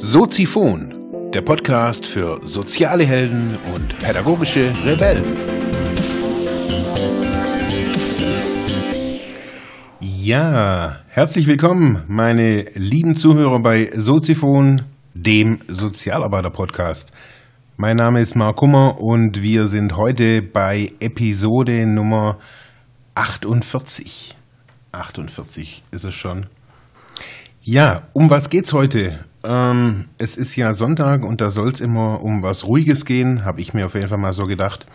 Soziphon, der Podcast für soziale Helden und pädagogische Rebellen. Ja, herzlich willkommen, meine lieben Zuhörer bei Soziphon, dem Sozialarbeiter-Podcast. Mein Name ist Mark Kummer und wir sind heute bei Episode Nummer 48. 48 ist es schon. Ja, um was geht's heute? Ähm, es ist ja Sonntag und da soll es immer um was Ruhiges gehen, habe ich mir auf jeden Fall mal so gedacht.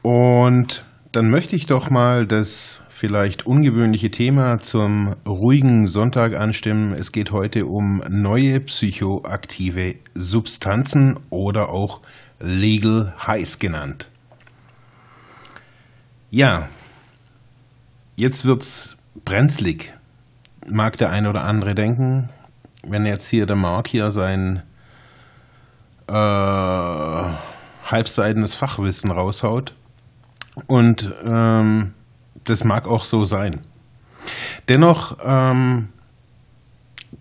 Und dann möchte ich doch mal das vielleicht ungewöhnliche Thema zum ruhigen Sonntag anstimmen. Es geht heute um neue psychoaktive Substanzen oder auch Legal Highs genannt. Ja, jetzt wird's brenzlig, mag der eine oder andere denken wenn jetzt hier der Mark hier sein äh, halbseidenes Fachwissen raushaut. Und ähm, das mag auch so sein. Dennoch ähm,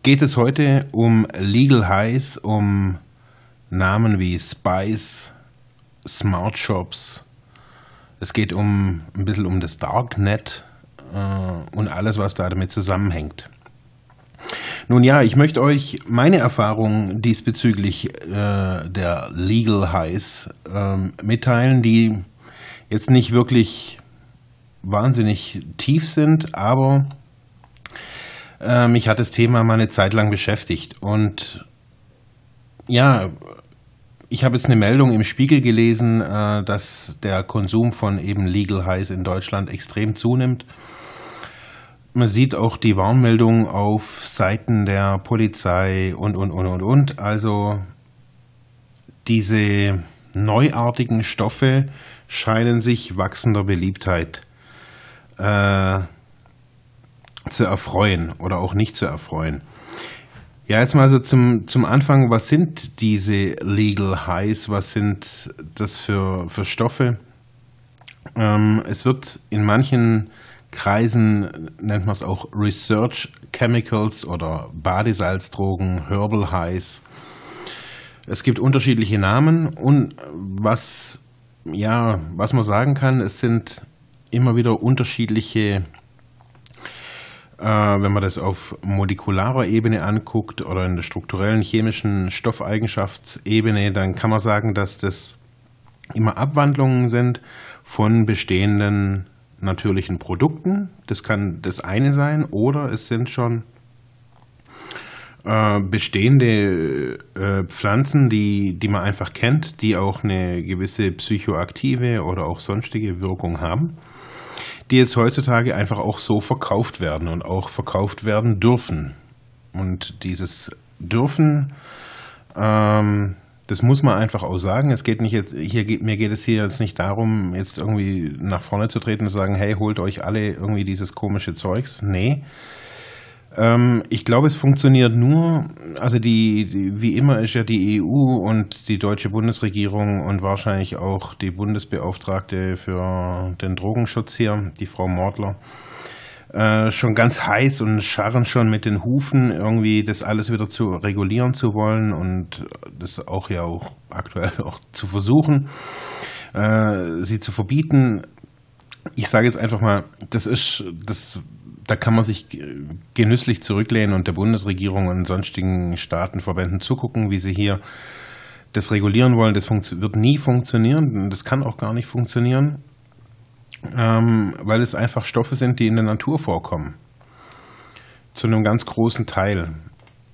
geht es heute um Legal Highs, um Namen wie Spice, Smart Shops. Es geht um ein bisschen um das Darknet äh, und alles, was da damit zusammenhängt. Nun ja, ich möchte euch meine Erfahrungen diesbezüglich äh, der Legal Highs äh, mitteilen, die jetzt nicht wirklich wahnsinnig tief sind, aber äh, mich hat das Thema mal eine Zeit lang beschäftigt. Und ja, ich habe jetzt eine Meldung im Spiegel gelesen, äh, dass der Konsum von eben Legal Highs in Deutschland extrem zunimmt. Man sieht auch die Warnmeldungen auf Seiten der Polizei und, und, und, und, und. Also diese neuartigen Stoffe scheinen sich wachsender Beliebtheit äh, zu erfreuen oder auch nicht zu erfreuen. Ja, jetzt mal so zum, zum Anfang, was sind diese Legal Highs? Was sind das für, für Stoffe? Ähm, es wird in manchen Kreisen nennt man es auch Research Chemicals oder Badesalzdrogen, Herbal Highs. Es gibt unterschiedliche Namen und was, ja, was man sagen kann, es sind immer wieder unterschiedliche, wenn man das auf molekularer Ebene anguckt oder in der strukturellen chemischen Stoffeigenschaftsebene, dann kann man sagen, dass das immer Abwandlungen sind von bestehenden natürlichen Produkten. Das kann das eine sein. Oder es sind schon äh, bestehende äh, Pflanzen, die, die man einfach kennt, die auch eine gewisse psychoaktive oder auch sonstige Wirkung haben, die jetzt heutzutage einfach auch so verkauft werden und auch verkauft werden dürfen. Und dieses dürfen ähm, das muss man einfach auch sagen. Es geht nicht jetzt, hier geht, mir geht es hier jetzt nicht darum, jetzt irgendwie nach vorne zu treten und zu sagen, hey, holt euch alle irgendwie dieses komische Zeugs. Nee. Ähm, ich glaube, es funktioniert nur, also die, die, wie immer ist ja die EU und die deutsche Bundesregierung und wahrscheinlich auch die Bundesbeauftragte für den Drogenschutz hier, die Frau Mordler, äh, schon ganz heiß und scharren schon mit den Hufen, irgendwie das alles wieder zu regulieren zu wollen und das auch ja auch aktuell auch zu versuchen, äh, sie zu verbieten. Ich sage jetzt einfach mal, das ist, das, da kann man sich genüsslich zurücklehnen und der Bundesregierung und sonstigen Staatenverbänden zugucken, wie sie hier das regulieren wollen. Das wird nie funktionieren. Das kann auch gar nicht funktionieren ähm, weil es einfach Stoffe sind, die in der Natur vorkommen. Zu einem ganz großen Teil.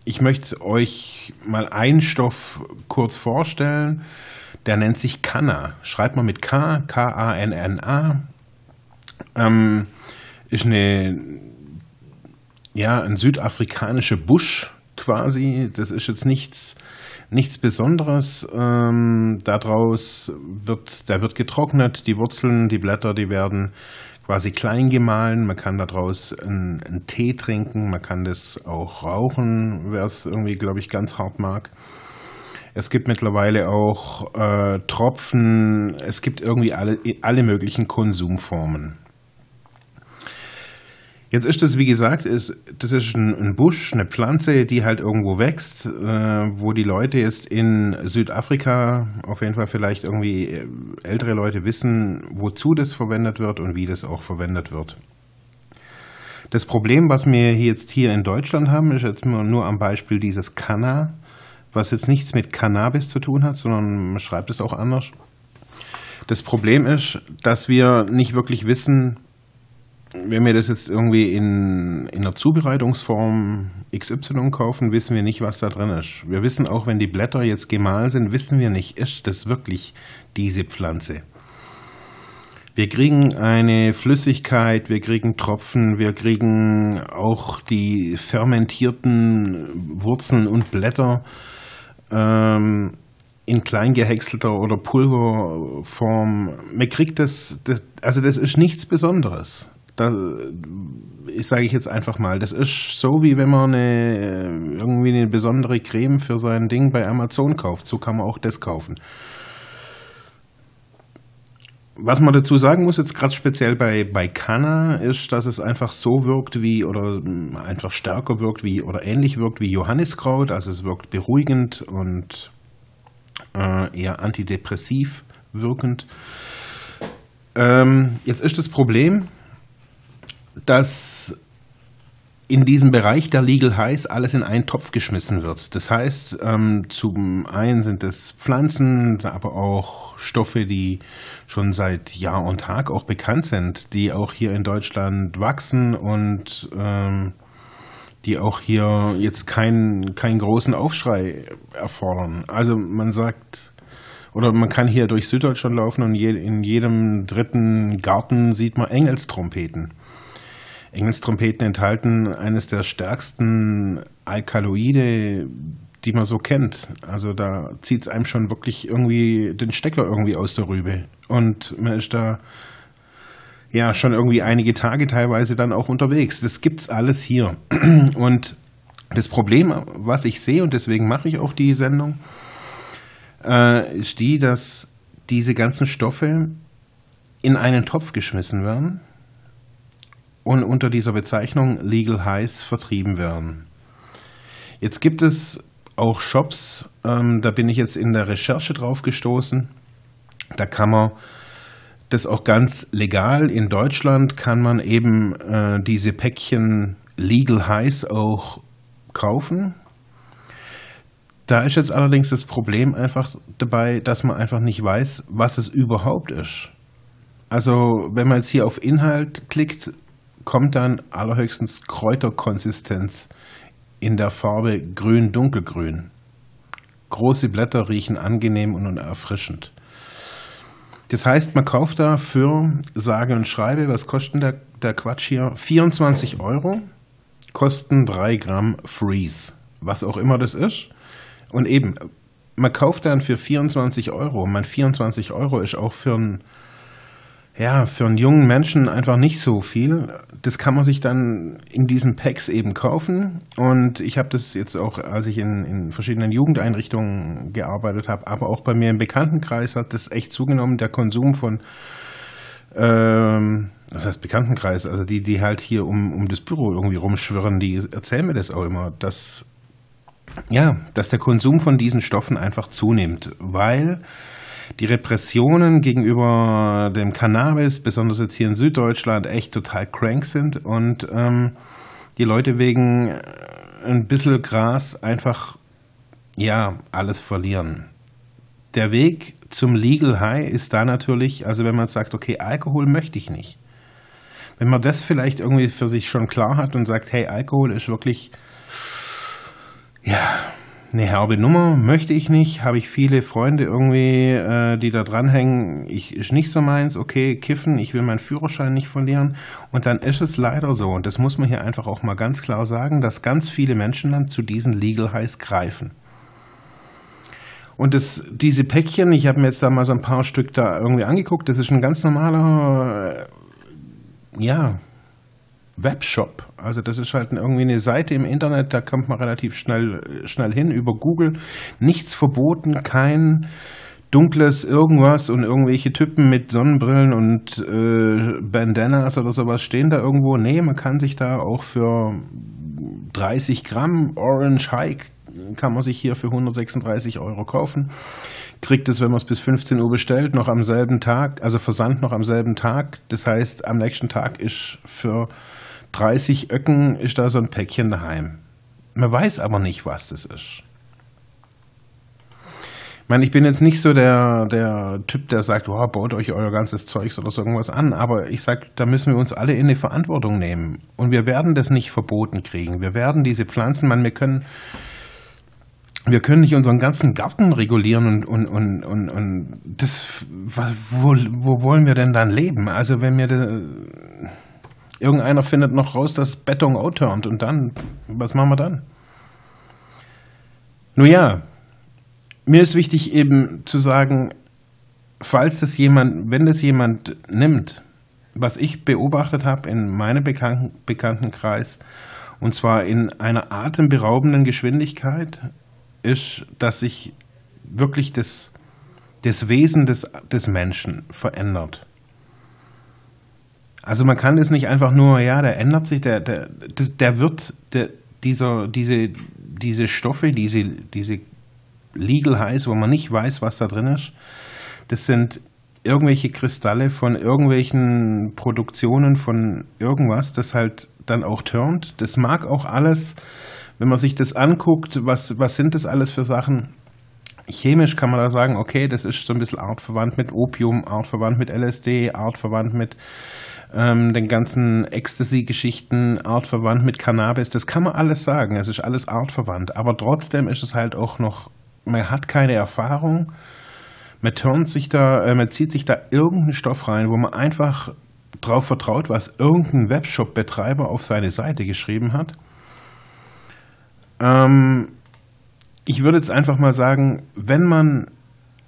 Ich möchte euch mal einen Stoff kurz vorstellen. Der nennt sich Kanna. Schreibt man mit K, K-A-N-N-A. Ähm, ist eine, ja, ein südafrikanischer Busch quasi. Das ist jetzt nichts nichts Besonderes. Ähm, daraus wird, der wird getrocknet, die Wurzeln, die Blätter, die werden quasi klein gemahlen. Man kann daraus einen, einen Tee trinken, man kann das auch rauchen, wer es irgendwie, glaube ich, ganz hart mag. Es gibt mittlerweile auch äh, Tropfen, es gibt irgendwie alle, alle möglichen Konsumformen. Jetzt ist das, wie gesagt, ist, das ist ein, ein Busch, eine Pflanze, die halt irgendwo wächst, äh, wo die Leute jetzt in Südafrika, auf jeden Fall vielleicht irgendwie äh, ältere Leute wissen, wozu das verwendet wird und wie das auch verwendet wird. Das Problem, was wir jetzt hier in Deutschland haben, ist jetzt nur am Beispiel dieses Canna, was jetzt nichts mit Cannabis zu tun hat, sondern man schreibt es auch anders. Das Problem ist, dass wir nicht wirklich wissen, wenn wir das jetzt irgendwie in, in einer Zubereitungsform XY kaufen, wissen wir nicht, was da drin ist. Wir wissen auch, wenn die Blätter jetzt gemahlen sind, wissen wir nicht, ist das wirklich diese Pflanze. Wir kriegen eine Flüssigkeit, wir kriegen Tropfen, wir kriegen auch die fermentierten Wurzeln und Blätter ähm, in kleingehäckselter oder Pulverform. Man kriegt das, das, also das ist nichts Besonderes da sage ich jetzt einfach mal, das ist so wie wenn man eine, irgendwie eine besondere Creme für sein Ding bei Amazon kauft. So kann man auch das kaufen. Was man dazu sagen muss, jetzt gerade speziell bei, bei Canna, ist, dass es einfach so wirkt wie oder einfach stärker wirkt wie oder ähnlich wirkt wie Johanniskraut. Also es wirkt beruhigend und äh, eher antidepressiv wirkend. Ähm, jetzt ist das Problem, dass in diesem Bereich der Legal Highs alles in einen Topf geschmissen wird. Das heißt, ähm, zum einen sind es Pflanzen, aber auch Stoffe, die schon seit Jahr und Tag auch bekannt sind, die auch hier in Deutschland wachsen und ähm, die auch hier jetzt keinen keinen großen Aufschrei erfordern. Also man sagt, oder man kann hier durch Süddeutschland laufen und je, in jedem dritten Garten sieht man Engelstrompeten. Engelstrompeten enthalten eines der stärksten Alkaloide, die man so kennt. Also da zieht es einem schon wirklich irgendwie den Stecker irgendwie aus der Rübe. Und man ist da ja schon irgendwie einige Tage teilweise dann auch unterwegs. Das gibt's alles hier. Und das Problem, was ich sehe, und deswegen mache ich auch die Sendung, äh, ist die, dass diese ganzen Stoffe in einen Topf geschmissen werden und unter dieser Bezeichnung Legal Highs vertrieben werden. Jetzt gibt es auch Shops, ähm, da bin ich jetzt in der Recherche drauf gestoßen. Da kann man das auch ganz legal. In Deutschland kann man eben äh, diese Päckchen Legal Highs auch kaufen. Da ist jetzt allerdings das Problem einfach dabei, dass man einfach nicht weiß, was es überhaupt ist. Also wenn man jetzt hier auf Inhalt klickt, kommt dann allerhöchstens Kräuterkonsistenz in der Farbe grün-dunkelgrün. Große Blätter riechen angenehm und erfrischend. Das heißt, man kauft da für sage und schreibe, was kostet der, der Quatsch hier? 24 Euro, kosten 3 Gramm Freeze, was auch immer das ist. Und eben, man kauft dann für 24 Euro. Mein 24 Euro ist auch für einen ja, für einen jungen Menschen einfach nicht so viel. Das kann man sich dann in diesen Packs eben kaufen. Und ich habe das jetzt auch, als ich in, in verschiedenen Jugendeinrichtungen gearbeitet habe, aber auch bei mir im Bekanntenkreis hat das echt zugenommen, der Konsum von, ähm, was heißt Bekanntenkreis, also die, die halt hier um, um das Büro irgendwie rumschwirren, die erzählen mir das auch immer, dass, ja, dass der Konsum von diesen Stoffen einfach zunimmt, weil die Repressionen gegenüber dem Cannabis, besonders jetzt hier in Süddeutschland, echt total crank sind und ähm, die Leute wegen äh, ein bisschen Gras einfach, ja, alles verlieren. Der Weg zum Legal High ist da natürlich, also wenn man sagt, okay, Alkohol möchte ich nicht. Wenn man das vielleicht irgendwie für sich schon klar hat und sagt, hey, Alkohol ist wirklich, ja, eine herbe Nummer möchte ich nicht. Habe ich viele Freunde irgendwie, äh, die da dranhängen. Ich ist nicht so meins. Okay, kiffen. Ich will meinen Führerschein nicht verlieren. Und dann ist es leider so. Und das muss man hier einfach auch mal ganz klar sagen, dass ganz viele Menschen dann zu diesen Legal Highs greifen. Und das, diese Päckchen, ich habe mir jetzt da mal so ein paar Stück da irgendwie angeguckt. Das ist ein ganz normaler, äh, ja, Webshop. Also das ist halt irgendwie eine Seite im Internet, da kommt man relativ schnell, schnell hin über Google. Nichts verboten, kein dunkles irgendwas und irgendwelche Typen mit Sonnenbrillen und äh, Bandanas oder sowas stehen da irgendwo. Nee, man kann sich da auch für 30 Gramm Orange Hike kann man sich hier für 136 Euro kaufen. Kriegt es, wenn man es bis 15 Uhr bestellt, noch am selben Tag, also Versand noch am selben Tag. Das heißt, am nächsten Tag ist für 30 Öcken ist da so ein Päckchen daheim. Man weiß aber nicht, was das ist. Ich meine, ich bin jetzt nicht so der, der Typ, der sagt, oh, baut euch euer ganzes Zeugs oder so irgendwas an, aber ich sage, da müssen wir uns alle in die Verantwortung nehmen. Und wir werden das nicht verboten kriegen. Wir werden diese Pflanzen, man, wir können, wir können nicht unseren ganzen Garten regulieren und, und, und, und, und das, wo, wo wollen wir denn dann leben? Also wenn wir, das, irgendeiner findet noch raus, dass Beton outturnt und dann, was machen wir dann? Nun ja, mir ist wichtig eben zu sagen, falls das jemand, wenn das jemand nimmt, was ich beobachtet habe in meinem Bekannten, Bekanntenkreis, und zwar in einer atemberaubenden Geschwindigkeit, ist, dass sich wirklich das, das Wesen des, des Menschen verändert. Also man kann es nicht einfach nur, ja, der ändert sich, der, der, der wird, der, dieser, diese, diese Stoffe, diese, diese Legal Highs, wo man nicht weiß, was da drin ist. Das sind irgendwelche Kristalle von irgendwelchen Produktionen von irgendwas, das halt dann auch turnt. Das mag auch alles, wenn man sich das anguckt, was, was sind das alles für Sachen? Chemisch kann man da sagen, okay, das ist so ein bisschen artverwandt mit Opium, artverwandt mit LSD, artverwandt mit ähm, den ganzen Ecstasy-Geschichten, artverwandt mit Cannabis. Das kann man alles sagen, es ist alles artverwandt. Aber trotzdem ist es halt auch noch man hat keine Erfahrung, man turnt sich da, äh, man zieht sich da irgendeinen Stoff rein, wo man einfach drauf vertraut, was irgendein Webshop-Betreiber auf seine Seite geschrieben hat. Ähm, ich würde jetzt einfach mal sagen, wenn man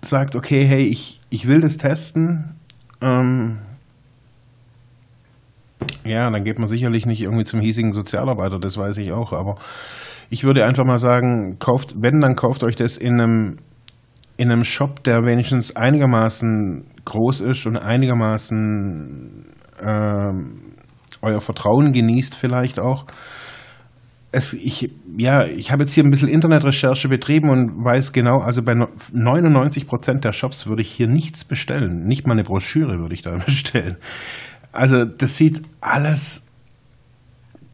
sagt, okay, hey, ich, ich will das testen, ähm, ja, dann geht man sicherlich nicht irgendwie zum hiesigen Sozialarbeiter, das weiß ich auch, aber ich würde einfach mal sagen, kauft, wenn, dann kauft euch das in einem, in einem Shop, der wenigstens einigermaßen groß ist und einigermaßen äh, euer Vertrauen genießt vielleicht auch. Es, ich, ja, ich habe jetzt hier ein bisschen Internetrecherche betrieben und weiß genau, also bei 99 Prozent der Shops würde ich hier nichts bestellen. Nicht mal eine Broschüre würde ich da bestellen. Also das sieht alles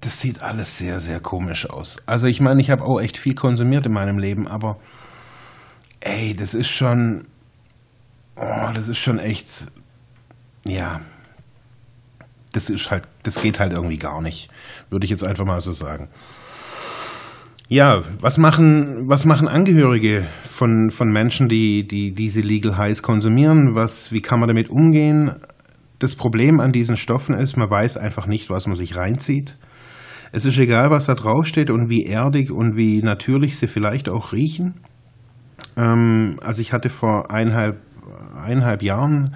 das sieht alles sehr, sehr komisch aus. Also ich meine, ich habe auch echt viel konsumiert in meinem Leben, aber ey, das ist schon, oh, das ist schon echt, ja, das ist halt, das geht halt irgendwie gar nicht, würde ich jetzt einfach mal so sagen. Ja, was machen, was machen Angehörige von, von Menschen, die, die diese Legal Highs konsumieren? Was, wie kann man damit umgehen? Das Problem an diesen Stoffen ist, man weiß einfach nicht, was man sich reinzieht. Es ist egal, was da draufsteht und wie erdig und wie natürlich sie vielleicht auch riechen. Ähm, also ich hatte vor eineinhalb, eineinhalb Jahren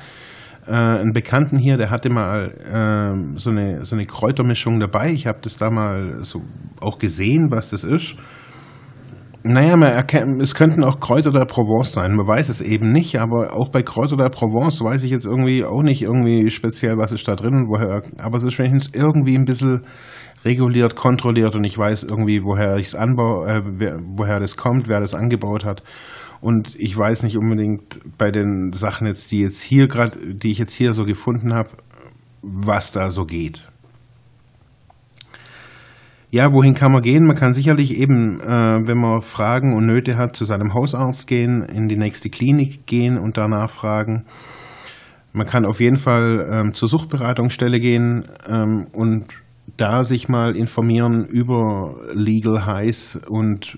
äh, einen Bekannten hier, der hatte mal äh, so, eine, so eine Kräutermischung dabei. Ich habe das da mal so auch gesehen, was das ist. Naja, man erkennt, es könnten auch Kräuter der Provence sein. Man weiß es eben nicht, aber auch bei Kräuter der Provence weiß ich jetzt irgendwie auch nicht irgendwie speziell, was ist da drin, woher. Aber es ist wenigstens irgendwie ein bisschen reguliert, kontrolliert und ich weiß irgendwie, woher ich es anbaue, äh, woher das kommt, wer das angebaut hat. Und ich weiß nicht unbedingt bei den Sachen jetzt, die jetzt hier gerade, die ich jetzt hier so gefunden habe, was da so geht. Ja, wohin kann man gehen? Man kann sicherlich eben, äh, wenn man Fragen und Nöte hat, zu seinem Hausarzt gehen, in die nächste Klinik gehen und danach fragen. Man kann auf jeden Fall ähm, zur Suchtberatungsstelle gehen ähm, und da sich mal informieren über Legal Highs und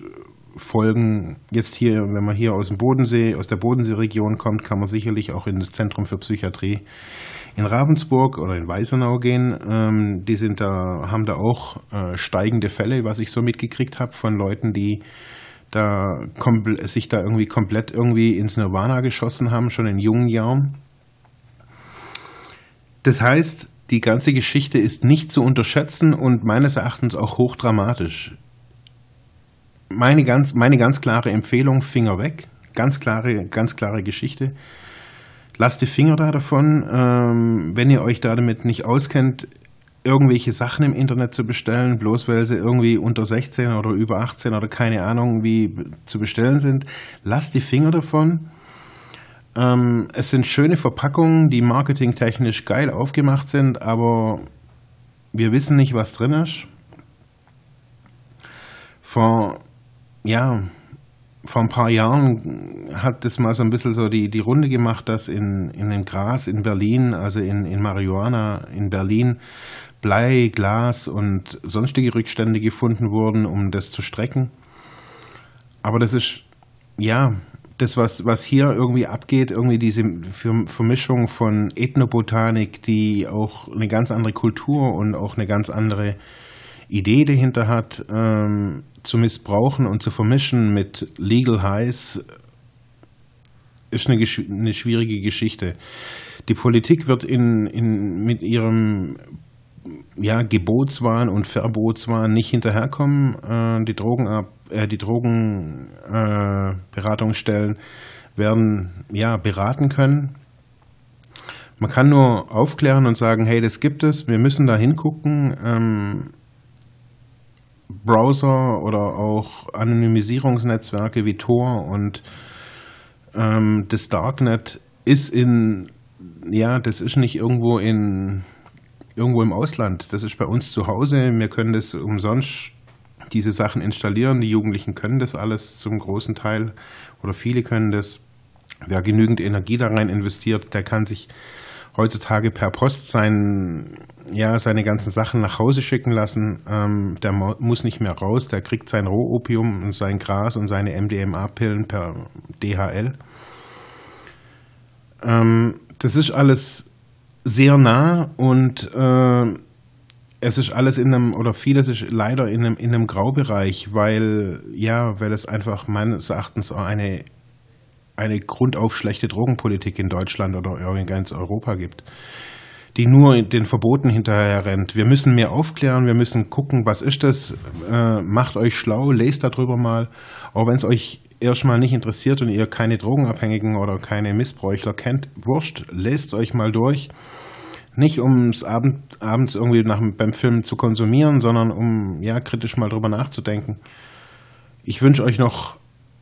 Folgen. Jetzt hier, wenn man hier aus dem Bodensee, aus der Bodenseeregion kommt, kann man sicherlich auch in das Zentrum für Psychiatrie in Ravensburg oder in Weißenau gehen. Ähm, die sind da, haben da auch äh, steigende Fälle, was ich so mitgekriegt habe von Leuten, die da sich da irgendwie komplett irgendwie ins Nirvana geschossen haben, schon in jungen Jahren. Das heißt, die ganze Geschichte ist nicht zu unterschätzen und meines Erachtens auch hochdramatisch. Meine ganz, meine ganz klare Empfehlung, Finger weg, Ganz klare, ganz klare Geschichte. Lasst die Finger da davon. Ähm, wenn ihr euch da damit nicht auskennt, irgendwelche Sachen im Internet zu bestellen, bloß weil sie irgendwie unter 16 oder über 18 oder keine Ahnung wie zu bestellen sind. Lasst die Finger davon. Ähm, es sind schöne Verpackungen, die marketingtechnisch geil aufgemacht sind, aber wir wissen nicht, was drin ist. Vor, ja, vor ein paar Jahren hat das mal so ein bisschen so die, die Runde gemacht, dass in, in dem Gras in Berlin, also in, in Marihuana in Berlin, Blei, Glas und sonstige Rückstände gefunden wurden, um das zu strecken. Aber das ist, ja, das, was, was hier irgendwie abgeht, irgendwie diese Vermischung von Ethnobotanik, die auch eine ganz andere Kultur und auch eine ganz andere Idee dahinter hat, ähm, zu missbrauchen und zu vermischen mit Legal Highs, ist eine, eine schwierige Geschichte. Die Politik wird in, in, mit ihrem ja, Gebotswahn und Verbotswahn nicht hinterherkommen. Äh, die Drogenab äh, die Drogenberatungsstellen äh, werden ja beraten können. Man kann nur aufklären und sagen, hey, das gibt es, wir müssen da hingucken. Ähm, Browser oder auch Anonymisierungsnetzwerke wie Tor und ähm, das Darknet ist in, ja, das ist nicht irgendwo in irgendwo im Ausland. Das ist bei uns zu Hause. Wir können das umsonst diese Sachen installieren. Die Jugendlichen können das alles zum großen Teil oder viele können das. Wer genügend Energie da rein investiert, der kann sich heutzutage per Post sein, ja, seine ganzen Sachen nach Hause schicken lassen. Ähm, der muss nicht mehr raus, der kriegt sein Rohopium und sein Gras und seine MDMA-Pillen per DHL. Ähm, das ist alles sehr nah und äh, es ist alles in einem, oder vieles ist leider in einem, in einem Graubereich, weil, ja, weil es einfach meines Erachtens eine, eine grundauf schlechte Drogenpolitik in Deutschland oder in ganz Europa gibt, die nur den Verboten hinterher rennt. Wir müssen mehr aufklären, wir müssen gucken, was ist das, äh, macht euch schlau, lest darüber mal, auch wenn es euch erstmal nicht interessiert und ihr keine Drogenabhängigen oder keine Missbräuchler kennt, wurscht, lest euch mal durch. Nicht um es Abend, abends irgendwie nach, beim Film zu konsumieren, sondern um ja kritisch mal drüber nachzudenken. Ich wünsche euch noch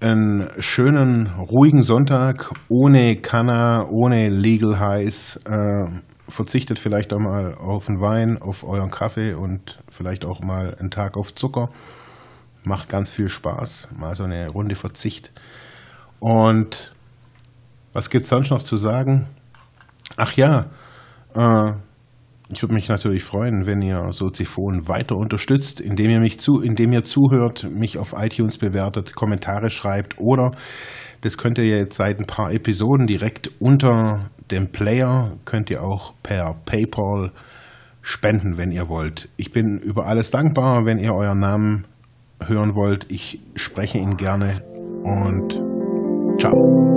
einen schönen, ruhigen Sonntag ohne Kanna, ohne Legal Highs. Äh, verzichtet vielleicht auch mal auf den Wein, auf euren Kaffee und vielleicht auch mal einen Tag auf Zucker macht ganz viel Spaß. Mal so eine Runde Verzicht. Und was gibt es sonst noch zu sagen? Ach ja, äh, ich würde mich natürlich freuen, wenn ihr Soziphon weiter unterstützt, indem ihr mich zu, indem ihr zuhört, mich auf iTunes bewertet, Kommentare schreibt oder das könnt ihr jetzt seit ein paar Episoden direkt unter dem Player könnt ihr auch per PayPal spenden, wenn ihr wollt. Ich bin über alles dankbar, wenn ihr euren Namen hören wollt, ich spreche ihn gerne und ciao.